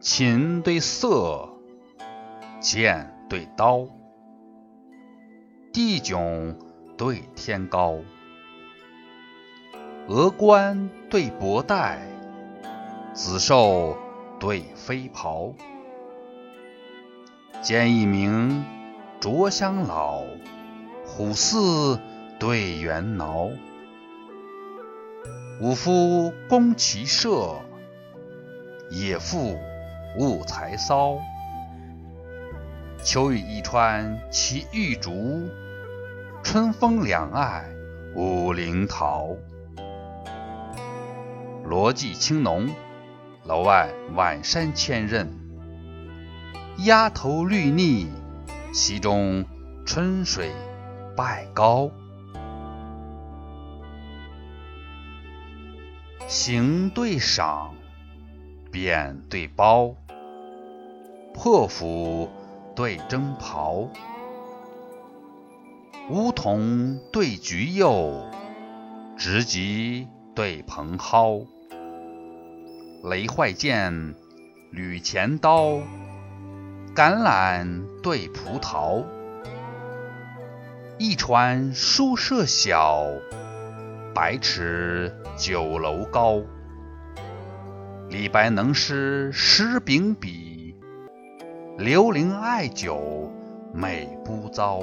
琴对瑟，剑对刀，地迥对天高，峨冠对博带，紫绶对飞袍。见一鸣，啄香老，虎似对猿挠。武夫攻其射，野妇误才骚。秋雨一穿其玉竹，春风两岸五陵桃。罗髻青浓，楼外晚山千仞。鸦头绿腻，溪中春水拜高。行对赏，扁对褒，破釜对征袍，梧桐对菊柚，直棘对蓬蒿。雷坏剑，吕前刀，橄榄对葡萄。一船书舍小。百尺酒楼高，李白能诗诗秉笔，刘伶爱酒美不糟。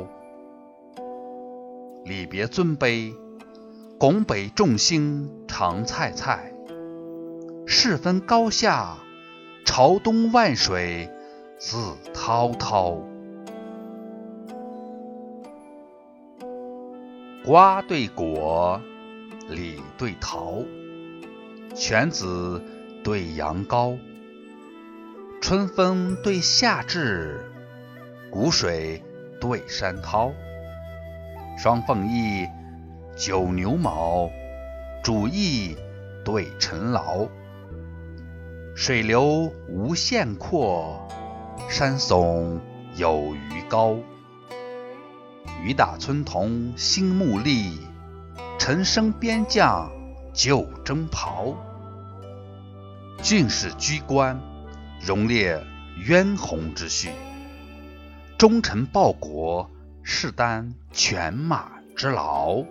礼别尊卑，拱北众星常菜菜；世分高下，朝东万水自滔滔。瓜对果。李对桃，犬子对羊羔，春风对夏至，谷水对山涛。双凤翼，九牛毛，主翼对陈劳。水流无限阔，山耸有余高。雨打村童新木立。陈升边将旧征袍，进士居官，荣列渊鸿之序；忠臣报国，誓担犬马之劳。